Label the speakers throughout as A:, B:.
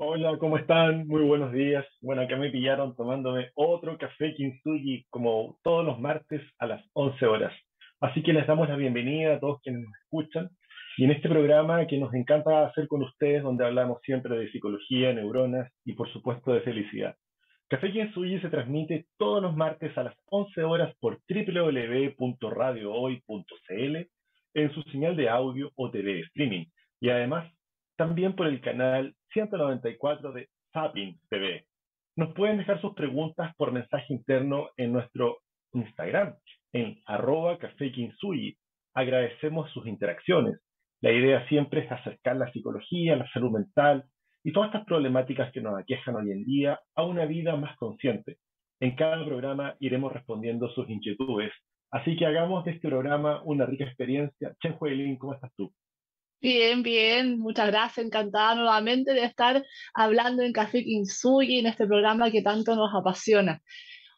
A: Hola, ¿cómo están? Muy buenos días. Bueno, acá me pillaron tomándome otro café Kintsugi como todos los martes a las 11 horas. Así que les damos la bienvenida a todos quienes nos escuchan. Y en este programa que nos encanta hacer con ustedes, donde hablamos siempre de psicología, neuronas y por supuesto de felicidad. Café Kintsugi se transmite todos los martes a las 11 horas por www.radiohoy.cl en su señal de audio o TV streaming. Y además también por el canal 194 de Zapping TV. Nos pueden dejar sus preguntas por mensaje interno en nuestro Instagram, en arroba café Agradecemos sus interacciones. La idea siempre es acercar la psicología, la salud mental y todas estas problemáticas que nos aquejan hoy en día a una vida más consciente. En cada programa iremos respondiendo sus inquietudes. Así que hagamos de este programa una rica experiencia. Chen Huelin, ¿cómo estás tú?
B: Bien, bien, muchas gracias, encantada nuevamente de estar hablando en Café Kinsugi, en este programa que tanto nos apasiona.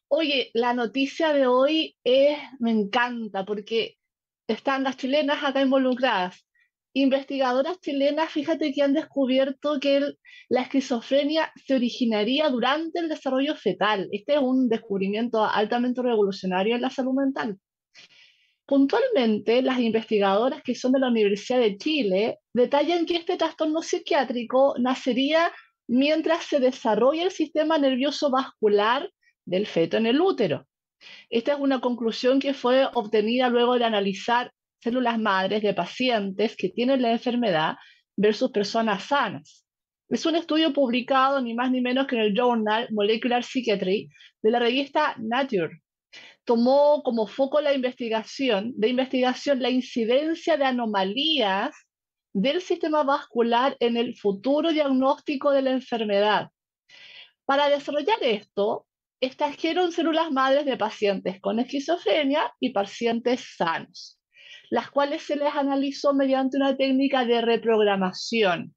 B: Oye, la noticia de hoy es, me encanta porque están las chilenas acá involucradas. Investigadoras chilenas, fíjate que han descubierto que la esquizofrenia se originaría durante el desarrollo fetal. Este es un descubrimiento altamente revolucionario en la salud mental. Puntualmente, las investigadoras que son de la Universidad de Chile detallan que este trastorno psiquiátrico nacería mientras se desarrolla el sistema nervioso vascular del feto en el útero. Esta es una conclusión que fue obtenida luego de analizar células madres de pacientes que tienen la enfermedad versus personas sanas. Es un estudio publicado ni más ni menos que en el Journal Molecular Psychiatry de la revista Nature tomó como foco la investigación, de investigación la incidencia de anomalías del sistema vascular en el futuro diagnóstico de la enfermedad. Para desarrollar esto, extrajeron células madres de pacientes con esquizofrenia y pacientes sanos, las cuales se les analizó mediante una técnica de reprogramación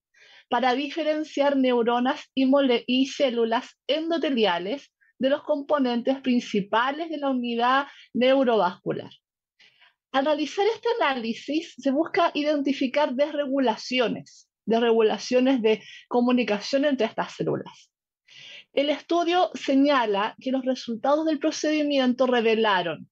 B: para diferenciar neuronas y, y células endoteliales de los componentes principales de la unidad neurovascular. Al realizar este análisis se busca identificar desregulaciones, desregulaciones de comunicación entre estas células. El estudio señala que los resultados del procedimiento revelaron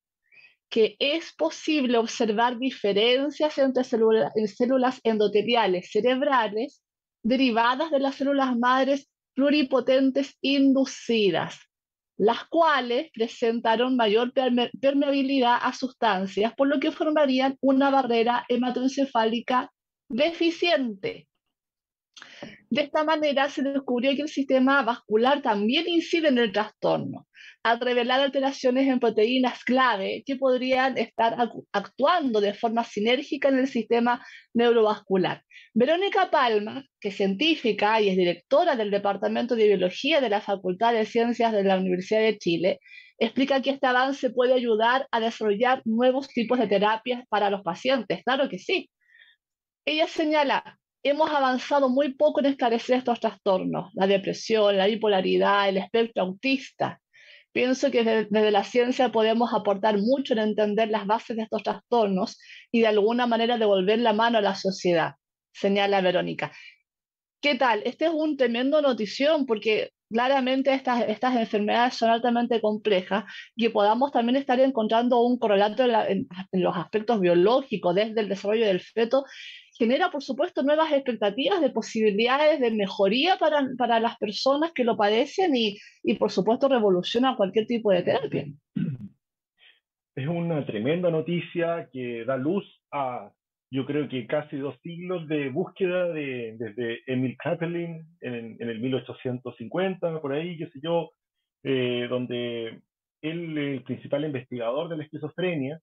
B: que es posible observar diferencias entre células endoteliales cerebrales derivadas de las células madres pluripotentes inducidas, las cuales presentaron mayor permeabilidad a sustancias, por lo que formarían una barrera hematoencefálica deficiente. De esta manera se descubrió que el sistema vascular también incide en el trastorno, al revelar alteraciones en proteínas clave que podrían estar actuando de forma sinérgica en el sistema neurovascular. Verónica Palma, que es científica y es directora del Departamento de Biología de la Facultad de Ciencias de la Universidad de Chile, explica que este avance puede ayudar a desarrollar nuevos tipos de terapias para los pacientes. Claro que sí. Ella señala, hemos avanzado muy poco en esclarecer estos trastornos, la depresión, la bipolaridad, el espectro autista. Pienso que desde, la ciencia podemos aportar mucho en entender las bases de estos trastornos y de alguna manera devolver la mano a la sociedad, señala Verónica. ¿Qué tal? Este es un tremendo notición porque claramente estas, estas enfermedades son altamente complejas y podamos también estar encontrando un correlato en, en, los aspectos biológicos desde el desarrollo del feto genera, por supuesto, nuevas expectativas de posibilidades de mejoría para, para las personas que lo padecen y, y, por supuesto, revoluciona cualquier tipo de terapia.
A: Es una tremenda noticia que da luz a, yo creo que casi dos siglos de búsqueda de, desde Emil Kraepelin en, en, el 1850, por ahí, qué sé yo, eh, donde él, el principal investigador de la esquizofrenia,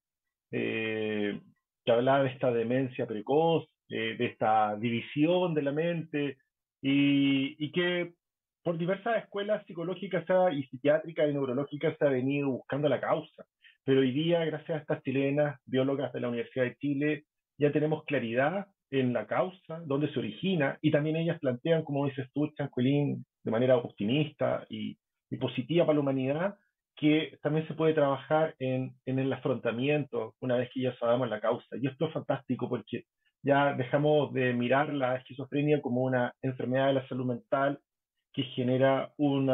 A: eh, que hablaba de esta demencia precoz de esta división de la mente y, que por diversas escuelas psicológicas y psiquiátricas y neurológicas se ha venido buscando la causa. Pero hoy día, gracias a estas chilenas biólogas de la Universidad de Chile, ya tenemos claridad en la causa, dónde se origina, y también ellas plantean, como dices tú, Chancuelín, de manera optimista y, y positiva para la humanidad, que también se puede trabajar en, en, el afrontamiento una vez que ya sabemos la causa. Y esto es fantástico porque ya dejamos de mirar la esquizofrenia como una enfermedad de la salud mental que genera un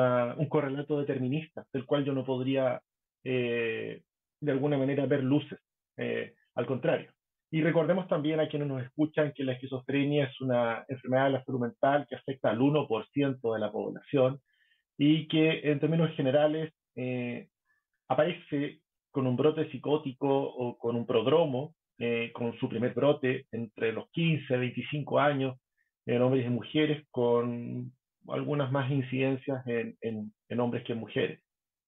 A: correlato determinista, del cual yo no podría eh, de alguna manera ver luces, eh, al contrario. Y recordemos también a quienes nos escuchan que la esquizofrenia es una enfermedad de la salud mental que afecta al 1% de la población y que en términos generales eh, aparece con un brote psicótico o con un prodromo, con su primer brote entre los 15 y 25 años en hombres y mujeres, con algunas más incidencias en, en, hombres que en mujeres.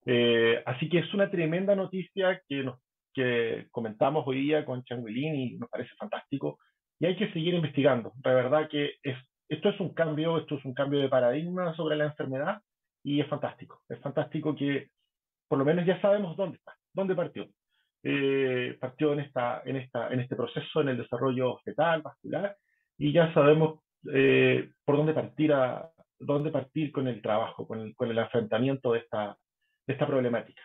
A: Eh, así que es una tremenda noticia que, nos, que comentamos hoy día con Changuilín y nos parece fantástico. Y hay que seguir investigando. La verdad que es, esto es un cambio, esto es un cambio de paradigma sobre la enfermedad y es fantástico. Es fantástico que por lo menos ya sabemos dónde está, dónde partió. Eh, partió en, esta, en, esta, en este proceso, en el desarrollo fetal, vascular, y ya sabemos eh, por dónde partir a, dónde partir con el trabajo, con el, con el afrontamiento de esta, de esta problemática,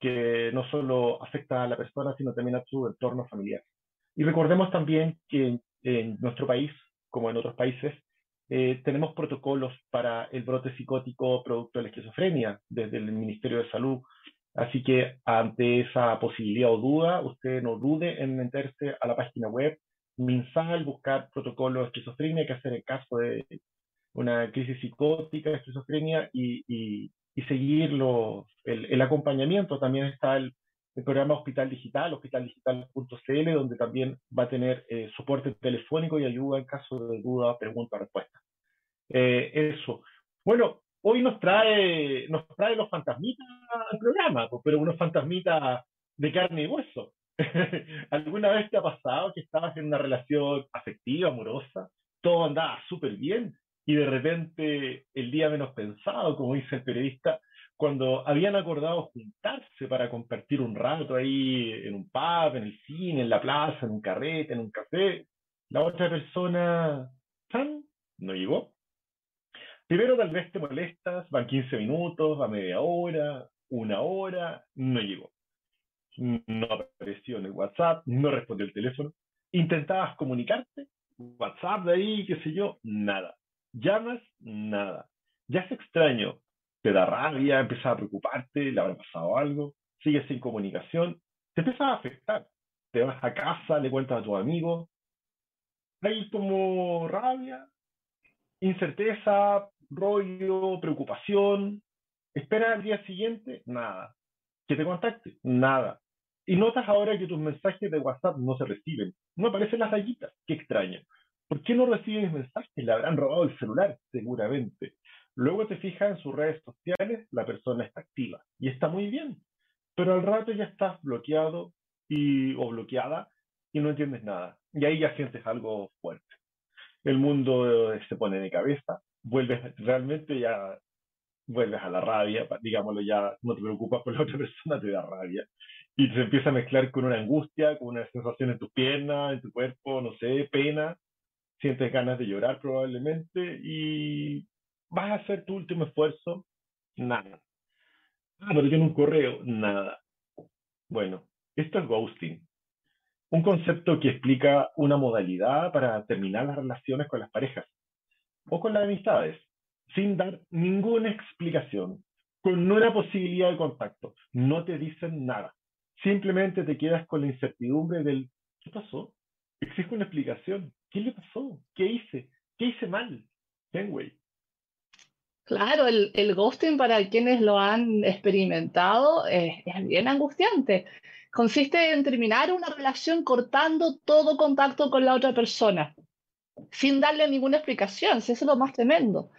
A: que no solo afecta a la persona, sino también a su entorno familiar. Y recordemos también que en, nuestro país, como en otros países, eh, tenemos protocolos para el brote psicótico producto de la esquizofrenia desde el Ministerio de Salud. Así que ante esa posibilidad o duda, usted no dude en meterse a la página web MinSal, buscar protocolos de esquizofrenia, que hacer el caso de una crisis psicótica, esquizofrenia y, y, seguir el, el, acompañamiento. También está el, el, programa Hospital Digital, hospitaldigital.cl, donde también va a tener eh, soporte telefónico y ayuda en caso de duda, pregunta, respuesta. Eh, eso. Bueno, hoy nos trae, nos trae los fantasmitas al programa, pero unos fantasmitas de carne y hueso. ¿Alguna vez te ha pasado que estabas en una relación afectiva, amorosa, todo andaba súper bien y de repente el día menos pensado, como dice el periodista, cuando habían acordado juntarse para compartir un rato ahí en un pub, en el cine, en la plaza, en un carrete, en un café, la otra persona ¿tan? no llegó. Primero tal vez te molestas, van 15 minutos, va media hora, una hora, no llegó. No apareció en el WhatsApp, no respondió el teléfono. Intentabas comunicarte, WhatsApp de ahí, qué sé yo, nada llamas, nada. Ya es extraño, te da rabia, empiezas a preocuparte, le habrá pasado algo, sigues sin comunicación, te empieza a afectar. Te vas a casa, le cuentas a tu amigo, hay como rabia, incerteza, rollo, preocupación. Espera al día siguiente, nada. Que te contacte, nada. Y notas ahora que tus mensajes de WhatsApp no se reciben. No aparecen las rayitas. Qué extraño. ¿Por qué no recibe mis mensajes? Le habrán robado el celular, seguramente. Luego te fijas en sus redes sociales, la persona está activa y está muy bien. Pero al rato ya estás bloqueado y, o bloqueada y no entiendes nada. Y ahí ya sientes algo fuerte. El mundo se pone de cabeza, vuelves realmente ya vuelves a la rabia, digámoslo ya, no te preocupas por la otra persona, te da rabia. Y se empieza a mezclar con una angustia, con una sensación en tu pierna, en tu cuerpo, no sé, pena, sientes ganas de llorar probablemente y vas a hacer tu último esfuerzo, nada. Ah, tiene un correo, nada. Bueno, esto es ghosting. Un concepto que explica una modalidad para terminar las relaciones con las parejas o con las amistades, sin dar ninguna explicación, con una posibilidad de contacto. No te dicen nada. Simplemente te quedas con la incertidumbre del ¿qué pasó? Exige una explicación. ¿Qué le pasó? ¿Qué hice? ¿Qué hice mal? Kenway.
B: Claro, el, el, ghosting para quienes lo han experimentado es, es, bien angustiante. Consiste en terminar una relación cortando todo contacto con la otra persona, sin darle ninguna explicación, eso es lo más tremendo.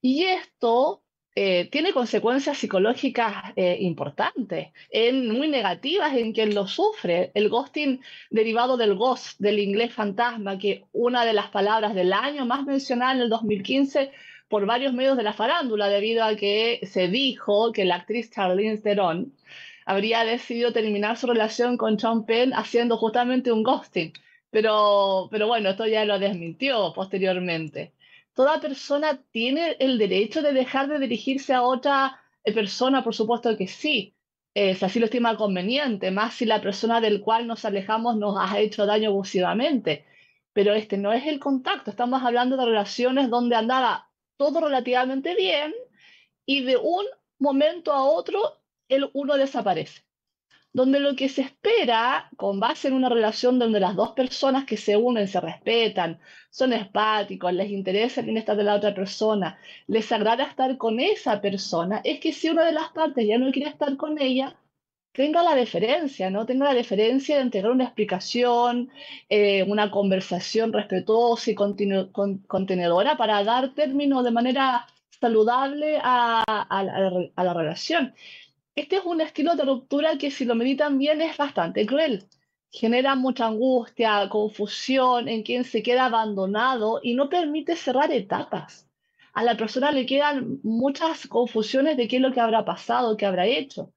B: Y esto eh, tiene consecuencias psicológicas eh, importantes, en, muy negativas en quien lo sufre. El ghosting derivado del ghost, del inglés fantasma, que una de las palabras del año más mencionada en el 2015 por varios medios de la farándula, debido a que se dijo que la actriz Charlize Theron habría decidido terminar su relación con Sean Penn haciendo justamente un ghosting. Pero, pero bueno, esto ya lo desmintió posteriormente toda persona tiene el derecho de dejar de dirigirse a otra eh, persona, por supuesto que sí, eh, si así lo estima conveniente, más si la persona del cual nos alejamos nos ha hecho daño abusivamente. Pero este no es el contacto, estamos hablando de relaciones donde andaba todo relativamente bien y de un momento a otro el uno desaparece. Donde lo que se espera, con base en una relación donde las dos personas que se unen se respetan, son empáticos, les interesa el bienestar de la otra persona, les agrada estar con esa persona, es que si una de las partes ya no quiere estar con ella, tenga la deferencia, ¿no? Tenga la deferencia de entregar una explicación, eh, una conversación respetuosa y contenedora para dar término de manera saludable a, la relación. Este es un estilo de ruptura que si lo meditan bien es bastante cruel. Genera mucha angustia, confusión en quien se queda abandonado y no permite cerrar etapas. A la persona le quedan muchas confusiones de qué es lo que habrá pasado, qué habrá hecho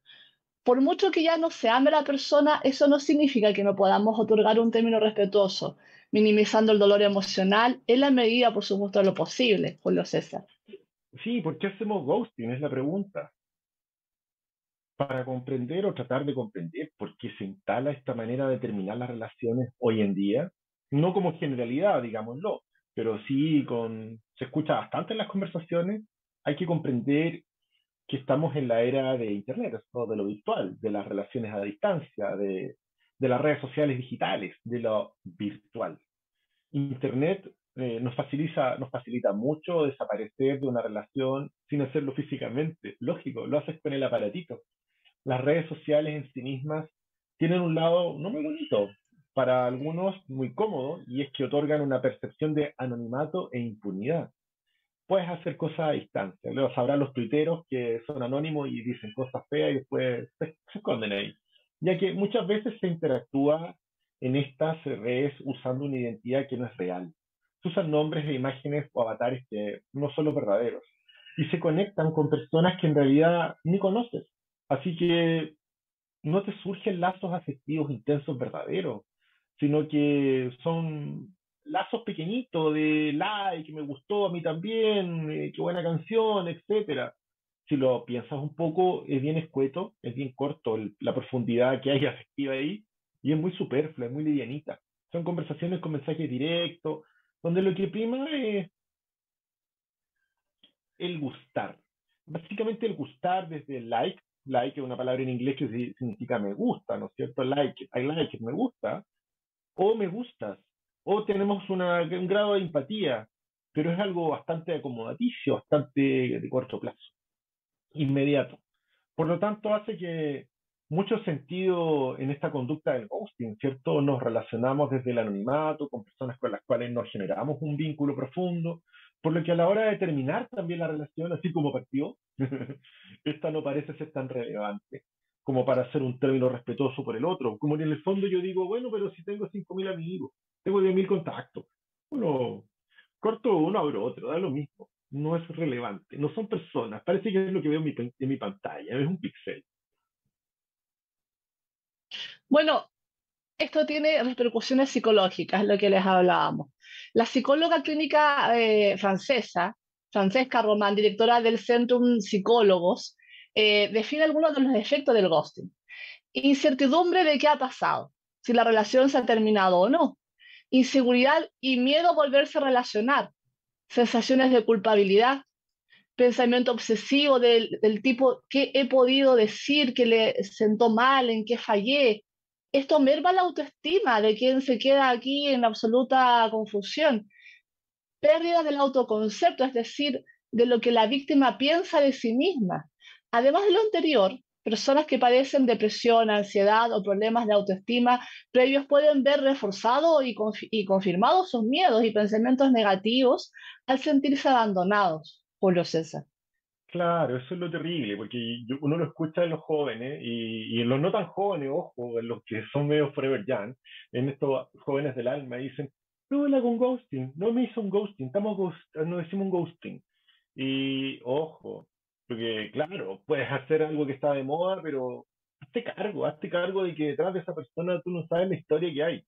B: por mucho que ya no se ame la persona, eso no significa que no podamos otorgar un término respetuoso, minimizando el dolor emocional en la medida, por supuesto, de lo posible, Julio César.
A: Sí, ¿por qué hacemos ghosting? Es la pregunta. Para comprender o tratar de comprender por qué se instala esta manera de terminar las relaciones hoy en día, no como generalidad, digámoslo, pero sí con, se escucha bastante en las conversaciones, hay que comprender que estamos en la era de Internet, de lo virtual, de las relaciones a distancia, de, de las redes sociales digitales, de lo virtual. Internet eh, nos, facilita, nos facilita mucho desaparecer de una relación sin hacerlo físicamente. Lógico, lo haces con el aparatito. Las redes sociales en sí mismas tienen un lado no muy bonito, para algunos muy cómodo, y es que otorgan una percepción de anonimato e impunidad puedes hacer cosas a distancia. Luego sabrán los tuiteros que son anónimos y dicen cosas feas y después se, esconden ahí. Ya que muchas veces se interactúa en estas redes usando una identidad que no es real. Se usan nombres e imágenes o avatares que no son los verdaderos. Y se conectan con personas que en realidad ni conoces. Así que no te surgen lazos afectivos intensos verdaderos, sino que son lazos pequeñitos de like, me gustó a mí también, eh, qué buena canción, etcétera. Si lo piensas un poco, es bien escueto, es bien corto la profundidad que hay afectiva ahí y es muy superflua, es muy livianita. Son conversaciones con mensajes directos, donde lo que prima es el gustar. Básicamente el gustar desde el like, like es una palabra en inglés que significa me gusta, ¿no es cierto? Like, I like me gusta, o me gustas, o tenemos una, un grado de empatía, pero es algo bastante acomodaticio, bastante de corto plazo, inmediato. Por lo tanto, hace que mucho sentido en esta conducta del ghosting, ¿cierto? Nos relacionamos desde el anonimato con personas con las cuales nos generamos un vínculo profundo, por lo que a la hora de terminar también la relación, así como partió, esta no parece ser tan relevante como para hacer un término respetuoso por el otro. Como en el fondo yo digo, bueno, pero si tengo 5.000 amigos, tengo 10.000 contactos. Uno, corto uno, abro otro, da lo mismo. No es relevante. No son personas. Parece que es lo que veo en mi, en mi pantalla. Es un pixel.
B: Bueno, esto tiene repercusiones psicológicas, lo que les hablábamos. La psicóloga clínica eh, francesa, Francesca Román, directora del Centrum Psicólogos, eh, define algunos de los efectos del ghosting. Incertidumbre de qué ha pasado, si la relación se ha terminado o no inseguridad y miedo a volverse a relacionar, sensaciones de culpabilidad, pensamiento obsesivo del, tipo, ¿qué he podido decir que le sentó mal, en qué fallé? Esto merma la autoestima de quien se queda aquí en absoluta confusión. Pérdida del autoconcepto, es decir, de lo que la víctima piensa de sí misma. Además de lo anterior, Personas que padecen depresión, ansiedad o problemas de autoestima previos pueden ver reforzados y, y confirmados sus miedos y pensamientos negativos al sentirse abandonados, Julio César.
A: Claro, eso es lo terrible, porque uno lo escucha en los jóvenes y, en los no tan jóvenes, ojo, en los que son medio forever young, en estos jóvenes del alma, dicen, no la con ghosting, no me hizo un ghosting, estamos no decimos un ghosting. Y ojo, porque, claro, puedes hacer algo que está de moda, pero hazte cargo, hazte cargo de que detrás de esa persona tú no sabes la historia que hay.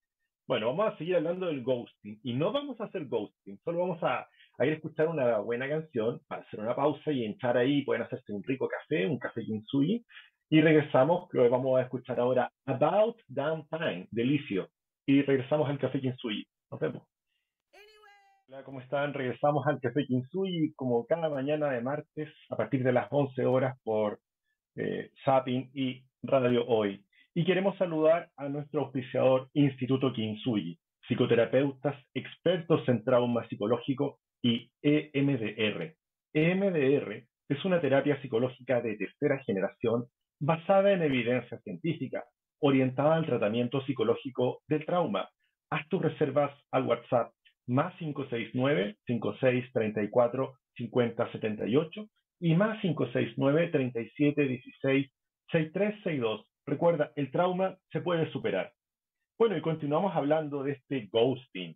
A: Bueno, vamos a seguir hablando del ghosting. Y no vamos a hacer ghosting, solo vamos a, ir a escuchar una buena canción, para hacer una pausa y entrar ahí, pueden hacerse un rico café, un café Kinsui, y regresamos, lo vamos a escuchar ahora, About Downtime, Delicio. Y regresamos al café Kinsui. Nos vemos. Hola, ¿cómo están? Regresamos al Café Kinsui como cada mañana de martes a partir de las 11 horas por eh, y Radio Hoy. Y queremos saludar a nuestro auspiciador Instituto Kinsuyi, psicoterapeutas expertos en trauma psicológico y EMDR. EMDR es una terapia psicológica de tercera generación basada en evidencia científica, orientada al tratamiento psicológico del trauma. Haz tus reservas al WhatsApp más 569-5634-5078 y más 569-3716-6362. Recuerda, el trauma se puede superar. Bueno, y continuamos hablando de este ghosting.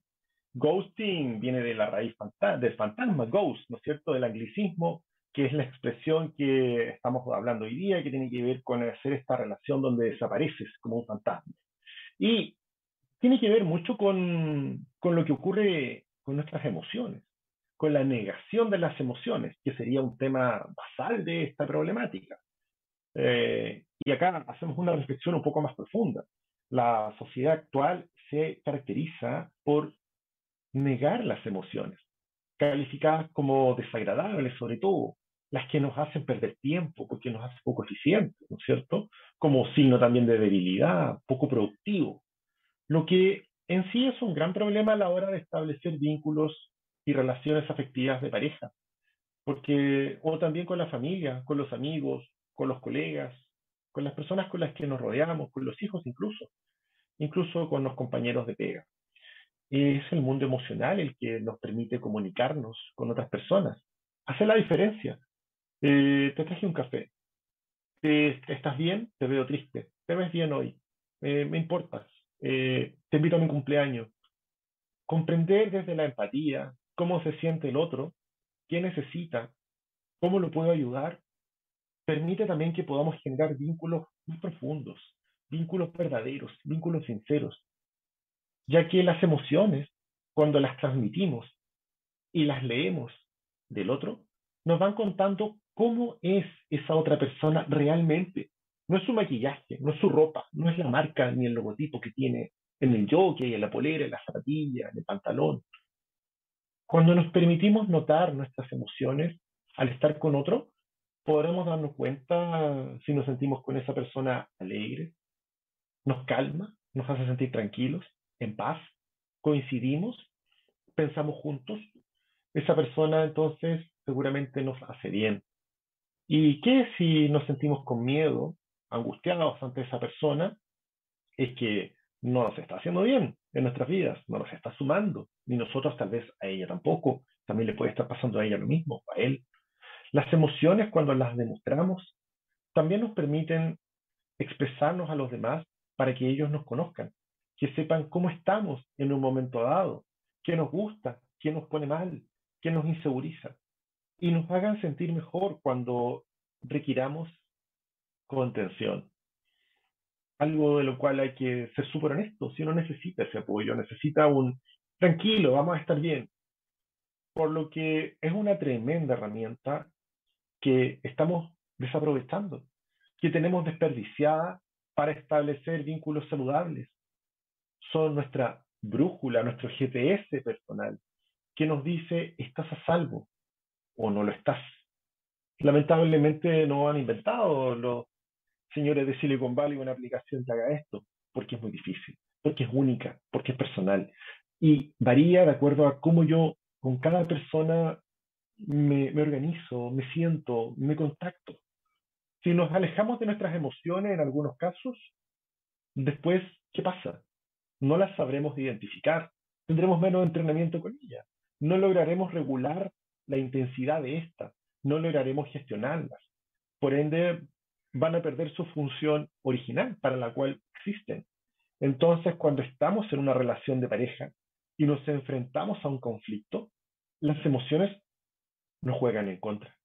A: Ghosting viene de la raíz del fantasma, ghost, ¿no es cierto? Del anglicismo, que es la expresión que estamos hablando hoy día, que tiene que ver con hacer esta relación donde desapareces como un fantasma. Y tiene que ver mucho con, con lo que ocurre con nuestras emociones, con la negación de las emociones, que sería un tema basal de esta problemática. Eh, y acá hacemos una reflexión un poco más profunda. La sociedad actual se caracteriza por negar las emociones, calificadas como desagradables sobre todo, las que nos hacen perder tiempo porque nos hacen poco eficientes, ¿no es cierto? Como signo también de debilidad, poco productivo. Lo que en sí es un gran problema a la hora de establecer vínculos y relaciones afectivas de pareja, porque o también con la familia, con los amigos, con los colegas, con las personas con las que nos rodeamos, con los hijos incluso, incluso con los compañeros de pega. Es el mundo emocional el que nos permite comunicarnos con otras personas, hacer la diferencia. Eh, te traje un café. ¿Estás bien? Te veo triste. ¿Te ves bien hoy? Eh, me importas. Eh, te invito a mi cumpleaños. Comprender desde la empatía cómo se siente el otro, qué necesita, cómo lo puedo ayudar, permite también que podamos generar vínculos muy profundos, vínculos verdaderos, vínculos sinceros, ya que las emociones, cuando las transmitimos y las leemos del otro, nos van contando cómo es esa otra persona realmente, no es su maquillaje, no es su ropa, no es la marca ni el logotipo que tiene en el jockey, en la polera, en la zapatilla, en el pantalón. Cuando nos permitimos notar nuestras emociones al estar con otro, podremos darnos cuenta si nos sentimos con esa persona alegre, nos calma, nos hace sentir tranquilos, en paz, coincidimos, pensamos juntos. Esa persona entonces seguramente nos hace bien. ¿Y qué si nos sentimos con miedo, angustiados ante esa persona, es que no nos está haciendo bien en nuestras vidas, no nos está sumando, ni nosotros tal vez a ella tampoco, también le puede estar pasando a ella lo mismo, a él. Las emociones cuando las demostramos también nos permiten expresarnos a los demás para que ellos nos conozcan, que sepan cómo estamos en un momento dado, qué nos gusta, qué nos pone mal, qué nos inseguriza, y nos hagan sentir mejor cuando requiramos contención. Algo de lo cual hay que ser súper honesto. Si uno necesita ese apoyo, necesita un tranquilo, vamos a estar bien. Por lo que es una tremenda herramienta que estamos desaprovechando, que tenemos desperdiciada para establecer vínculos saludables. Son nuestra brújula, nuestro GPS personal, que nos dice estás a salvo o no lo estás. Lamentablemente no han inventado los señores de Silicon Valley una aplicación que haga esto, porque es muy difícil, porque es única, porque es personal. Y varía de acuerdo a cómo yo con cada persona me, me organizo, me siento, me contacto. Si nos alejamos de nuestras emociones en algunos casos, después, ¿qué pasa? No las sabremos identificar, tendremos menos entrenamiento con ellas, no lograremos regular la intensidad de esta, no lograremos gestionarlas. Por ende, van a perder su función original para la cual existen. Entonces, cuando estamos en una relación de pareja y nos enfrentamos a un conflicto, las emociones nos juegan en contra.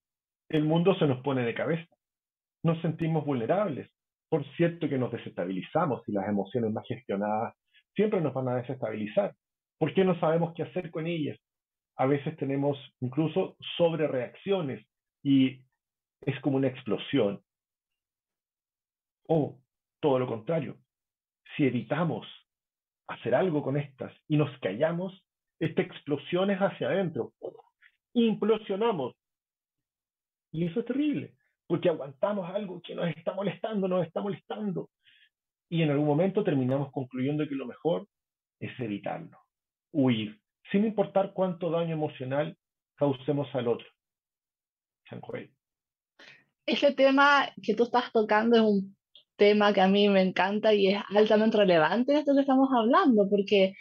A: El mundo se nos pone de cabeza. Nos sentimos vulnerables. Por cierto que nos desestabilizamos y las emociones más gestionadas siempre nos van a desestabilizar. ¿Por qué no sabemos qué hacer con ellas? A veces tenemos incluso sobrereacciones y es como una explosión. O todo lo contrario, si evitamos hacer algo con estas y nos callamos, Esta explosión es hacia adentro. Implosionamos. Y eso es terrible, porque aguantamos algo que nos está molestando, nos está molestando. Y en algún momento terminamos concluyendo que lo mejor es evitarlo, huir, sin importar cuánto daño emocional causemos al otro.
B: Ese tema que tú estás tocando es un tema que a mí me encanta y es altamente relevante de esto que estamos hablando, porque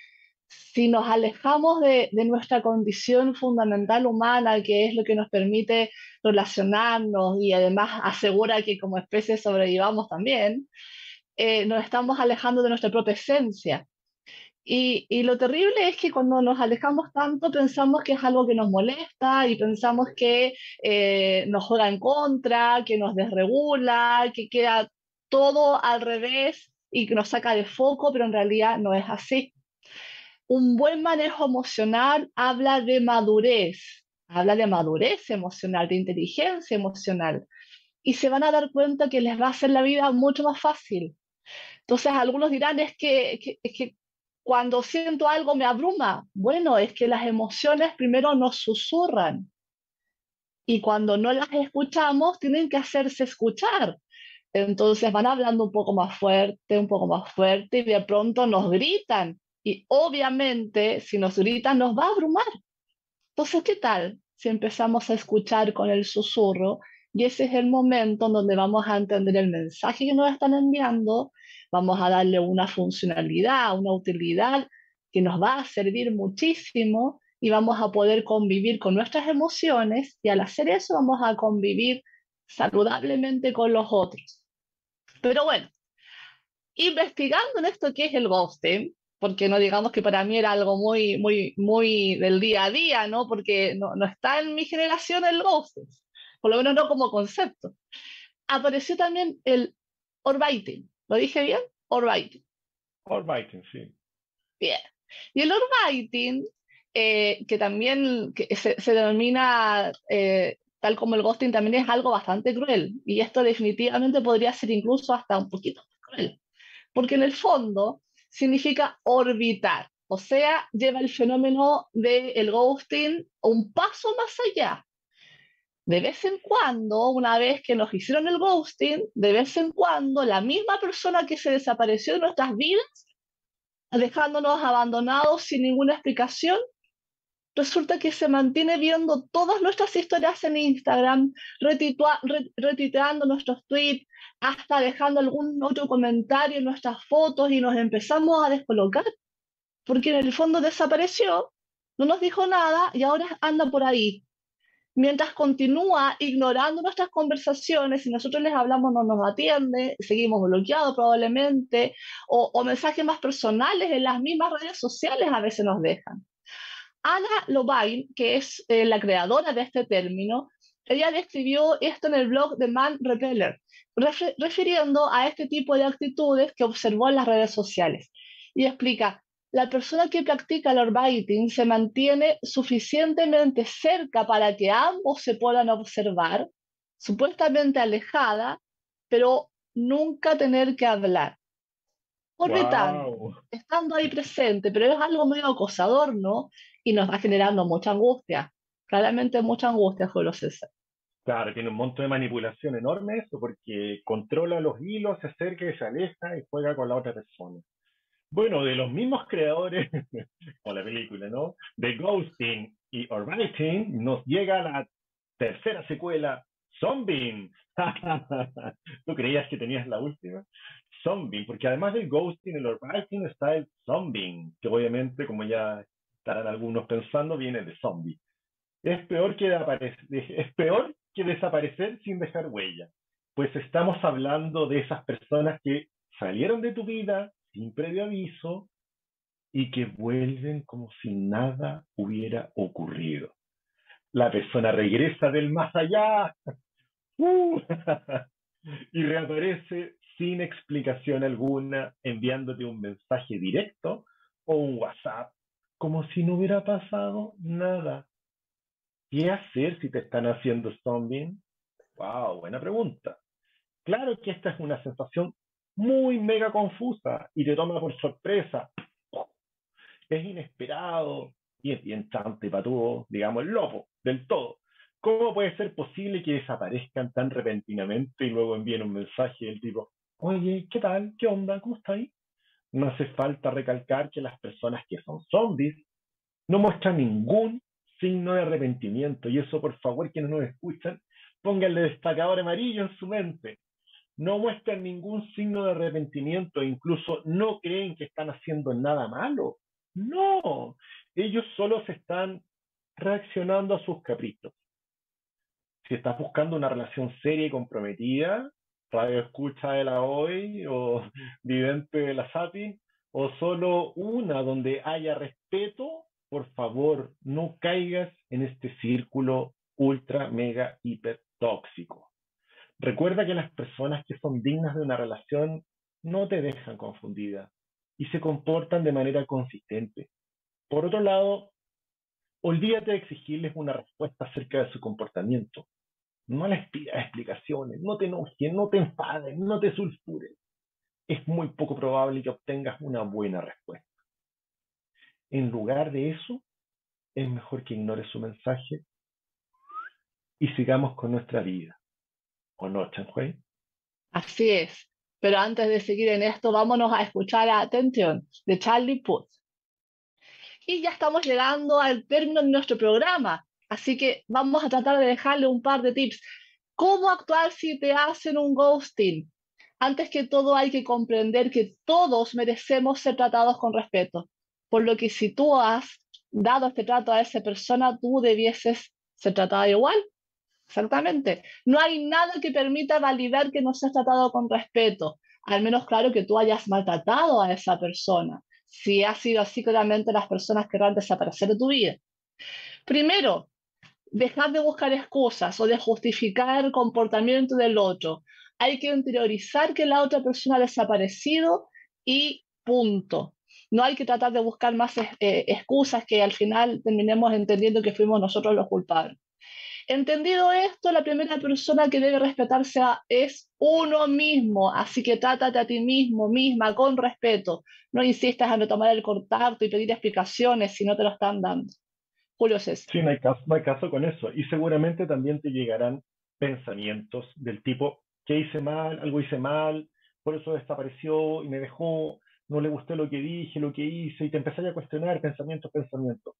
B: si nos alejamos de, nuestra condición fundamental humana, que es lo que nos permite relacionarnos y además asegura que como especie sobrevivamos también, eh, nos estamos alejando de nuestra propia esencia. Y, lo terrible es que cuando nos alejamos tanto pensamos que es algo que nos molesta y pensamos que eh, nos juega en contra, que nos desregula, que queda todo al revés y que nos saca de foco, pero en realidad no es así. Un buen manejo emocional habla de madurez, habla de madurez emocional, de inteligencia emocional. Y se van a dar cuenta que les va a hacer la vida mucho más fácil. Entonces, algunos dirán, es que, es que cuando siento algo me abruma. Bueno, es que las emociones primero nos susurran. Y cuando no las escuchamos, tienen que hacerse escuchar. Entonces van hablando un poco más fuerte, un poco más fuerte y de pronto nos gritan. Y obviamente si nos gritan nos va a abrumar. Entonces, ¿qué tal si empezamos a escuchar con el susurro? Y ese es el momento donde vamos a entender el mensaje que nos están enviando, vamos a darle una funcionalidad, una utilidad que nos va a servir muchísimo y vamos a poder convivir con nuestras emociones y al hacer eso vamos a convivir saludablemente con los otros. Pero bueno, investigando en esto que es el ghosting, porque no digamos que para mí era algo muy, muy, muy del día a día, ¿no? Porque no, no está en mi generación el ghosting, por lo menos no como concepto. Apareció también el orbiting. ¿Lo dije bien? Orbiting.
A: Orbiting, sí.
B: Bien. Y el orbiting, eh, que también se, se, denomina eh, tal como el ghosting también es algo bastante cruel. Y esto definitivamente podría ser incluso hasta un poquito cruel. Porque en el fondo significa orbitar. O sea, lleva el fenómeno del ghosting un paso más allá. De vez en cuando, una vez que nos hicieron el ghosting, de vez en cuando la misma persona que se desapareció de nuestras vidas, dejándonos abandonados sin ninguna explicación, resulta que se mantiene viendo todas nuestras historias en Instagram, retituando nuestros tweets, hasta dejando algún otro comentario en nuestras fotos y nos empezamos a descolocar, porque en el fondo desapareció, no nos dijo nada y ahora anda por ahí. Mientras continúa ignorando nuestras conversaciones, si nosotros les hablamos no nos atiende, seguimos bloqueados probablemente, o, o mensajes más personales en las mismas redes sociales a veces nos dejan. Ana Lobain, que es eh, la creadora de este término, ella describió esto en el blog de Man Repeller, refiriendo a este tipo de actitudes que observó en las redes sociales. Y explica, la persona que practica el orbiting se mantiene suficientemente cerca para que ambos se puedan observar, supuestamente alejada, pero nunca tener que hablar. Orbitando, estando ahí presente, pero es algo medio acosador, ¿no? y nos va generando mucha angustia, claramente mucha angustia, Julio César.
A: Claro, tiene un monto de manipulación enorme eso, porque controla los hilos, se acerca y se aleja y juega con la otra persona. Bueno, de los mismos creadores, o la película, ¿no? De Ghosting y Orbiting, nos llega la tercera secuela, Zombie. ¿Tú creías que tenías la última? Zombie, porque además del Ghosting, el Orbiting está el Zombie, que obviamente, como ya estarán algunos pensando, viene de zombie. Es peor que, es peor que desaparecer sin dejar huella, pues estamos hablando de esas personas que salieron de tu vida sin previo aviso y que vuelven como si nada hubiera ocurrido. La persona regresa del más allá uh, y reaparece sin explicación alguna, enviándote un mensaje directo o un WhatsApp como si no hubiera pasado nada. ¿Qué hacer si te están haciendo zombie? Wow, buena pregunta. Claro que esta es una sensación muy mega confusa y te toma por sorpresa. Es inesperado, y es bien chante para todo, digamos, el lobo, del todo. ¿Cómo puede ser posible que desaparezcan tan repentinamente y luego envíen un mensaje del tipo, oye, ¿qué tal? ¿Qué onda? ¿Cómo estáis? No hace falta recalcar que las personas que son zombies no muestran ningún signo de arrepentimiento. Y eso, por favor, quienes nos escuchan, pónganle destacador amarillo en su mente. No muestran ningún signo de arrepentimiento, e incluso no creen que están haciendo nada malo. No, ellos solo se están reaccionando a sus caprichos. Si estás buscando una relación seria y comprometida, radio escucha de la hoy o vidente de la SAPI, o solo una donde haya respeto, por favor, no caigas en este círculo ultra, mega, hiper tóxico. Recuerda que las personas que son dignas de una relación no te dejan confundida y se comportan de manera consistente. Por otro lado, olvídate de exigirles una respuesta acerca de su comportamiento. No les pidas explicaciones, no te enojes, no te enfades, no te sulfures. Es muy poco probable que obtengas una buena respuesta. En lugar de eso, es mejor que ignores su mensaje y sigamos con nuestra vida. ¿O no?
B: Así es. Pero antes de seguir en esto, vámonos a escuchar a Atención de Charlie Puth. Y ya estamos llegando al término de nuestro programa. Así que vamos a tratar de dejarle un par de tips. ¿Cómo actuar si te hacen un ghosting? Antes que todo hay que comprender que todos merecemos ser tratados con respeto. Por lo que si tú has dado este trato a esa persona, tú debieses ser tratada igual. Exactamente. No hay nada que permita validar que no seas tratado con respeto. Al menos claro que tú hayas maltratado a esa persona. Si ha sido así, claramente las personas querrán desaparecer de tu vida. Primero, dejar de buscar excusas o de justificar el comportamiento del otro. Hay que interiorizar que la otra persona ha desaparecido y punto. No hay que tratar de buscar más eh, excusas que al final terminemos entendiendo que fuimos nosotros los culpables. Entendido esto, la primera persona que debe respetarse es uno mismo, así que trátate a ti mismo, misma, con respeto. No insistas en tomar el contacto y pedir explicaciones si no te lo están dando.
A: Sí, no hay, caso, no hay caso con eso. Y seguramente también te llegarán pensamientos del tipo, que hice mal? Algo hice mal, por eso desapareció y me dejó, no le gustó lo que dije, lo que hice, y te empecé a cuestionar pensamientos, pensamientos.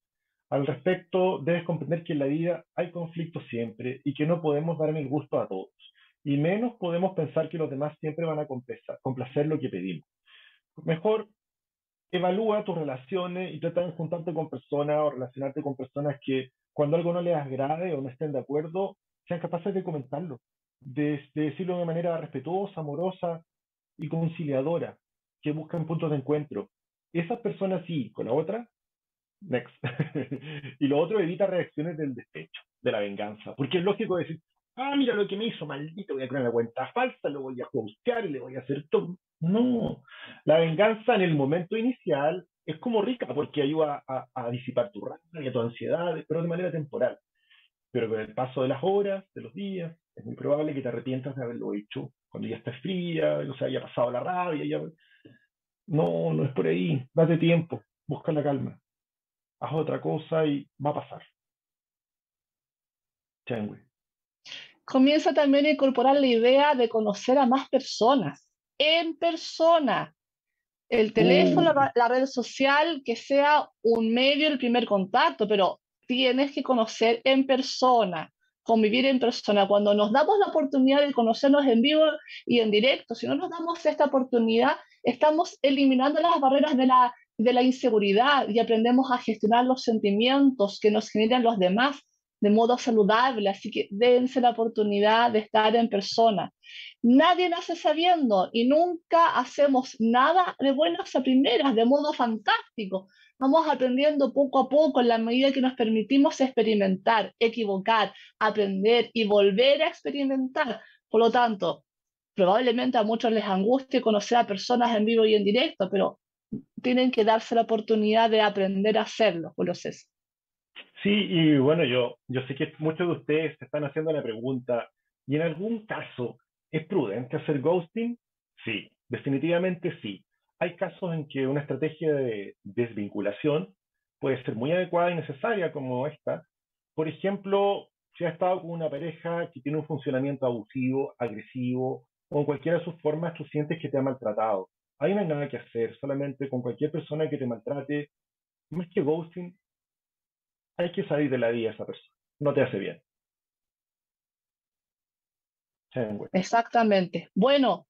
A: Al respecto, debes comprender que en la vida hay conflictos siempre y que no podemos darme el gusto a todos. Y menos podemos pensar que los demás siempre van a complacer lo que pedimos. Mejor evalúa tus relaciones y trata de juntarte con personas o relacionarte con personas que cuando algo no les agrade o no estén de acuerdo, sean capaces de comentarlo, de, decirlo de manera respetuosa, amorosa y conciliadora, que buscan puntos de encuentro. Esas personas sí, con la otra, next. y lo otro evita reacciones del despecho, de la venganza, porque es lógico decir, ah, mira lo que me hizo, maldito, voy a crear una cuenta falsa, lo voy a hostear y le voy a hacer todo. No, la venganza en el momento inicial es como rica porque ayuda a, disipar tu rabia, y tu ansiedad, pero de manera temporal. Pero con el paso de las horas, de los días, es muy probable que te arrepientas de haberlo hecho cuando ya estés fría, no se haya pasado la rabia. Ya... No, no es por ahí. Date tiempo, busca la calma. Haz otra cosa y va a pasar. Changui
B: comienza también a incorporar la idea de conocer a más personas, en persona. El teléfono, mm. la, red social, que sea un medio el primer contacto, pero tienes que conocer en persona, convivir en persona. Cuando nos damos la oportunidad de conocernos en vivo y en directo, si no nos damos esta oportunidad, estamos eliminando las barreras de la, de la inseguridad y aprendemos a gestionar los sentimientos que nos generan los demás de modo saludable, así que dense la oportunidad de estar en persona. Nadie nace sabiendo y nunca hacemos nada de buenas a primeras, de modo fantástico. Vamos aprendiendo poco a poco en la medida que nos permitimos experimentar, equivocar, aprender y volver a experimentar. Por lo tanto, probablemente a muchos les angustie conocer a personas en vivo y en directo, pero tienen que darse la oportunidad de aprender a hacerlo, Julio César.
A: Sí, y bueno, yo, yo sé que muchos de ustedes se están haciendo la pregunta, ¿y en algún caso es prudente hacer ghosting? Sí, definitivamente sí. Hay casos en que una estrategia de desvinculación puede ser muy adecuada y necesaria como esta. Por ejemplo, si has estado con una pareja que tiene un funcionamiento abusivo, agresivo, o en cualquiera de sus formas tú sientes que te ha maltratado. Ahí no hay nada que hacer, solamente con cualquier persona que te maltrate, más que ghosting, hay que salir de la vida esa persona. No te hace bien.
B: Exactamente. Bueno,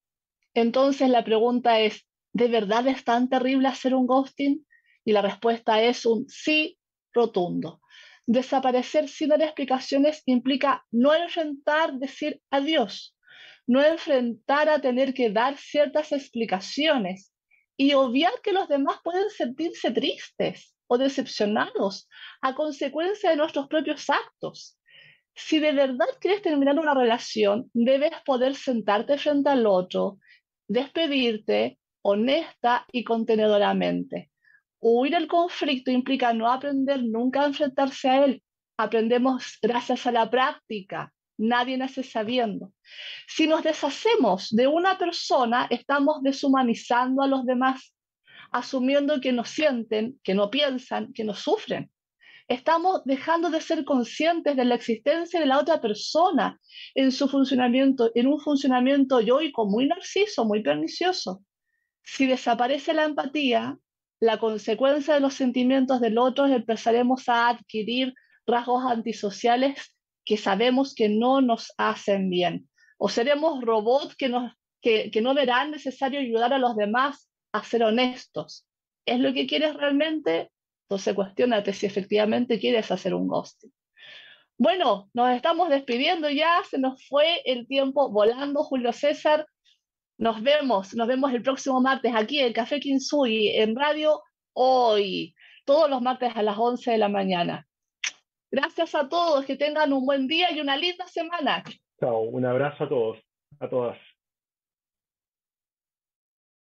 B: entonces la pregunta es, ¿de verdad es tan terrible hacer un ghosting? Y la respuesta es un sí rotundo. Desaparecer sin dar explicaciones implica no enfrentar, decir adiós, no enfrentar a tener que dar ciertas explicaciones y obviar que los demás pueden sentirse tristes o decepcionados a consecuencia de nuestros propios actos. Si de verdad quieres terminar una relación, debes poder sentarte frente al otro, despedirte honesta y contenedoramente. Huir el conflicto implica no aprender nunca a enfrentarse a él. Aprendemos gracias a la práctica. Nadie nace sabiendo. Si nos deshacemos de una persona, estamos deshumanizando a los demás, asumiendo que no sienten, que no piensan, que no sufren estamos dejando de ser conscientes de la existencia de la otra persona en su funcionamiento, en un funcionamiento yoico muy narciso, muy pernicioso. Si desaparece la empatía, la consecuencia de los sentimientos del otro empezaremos a adquirir rasgos antisociales que sabemos que no nos hacen bien. O seremos robots que, nos, que, que no verán necesario ayudar a los demás a ser honestos. ¿Es lo que quieres realmente? Entonces cuestionate si efectivamente quieres hacer un ghosting. Bueno, nos estamos despidiendo ya, se nos fue el tiempo volando, Julio César. Nos vemos, nos vemos el próximo martes aquí en Café Kinsui, en radio hoy, todos los martes a las 11 de la mañana. Gracias a todos, que tengan un buen día y una linda semana.
A: Chao, un abrazo a todos, a todas.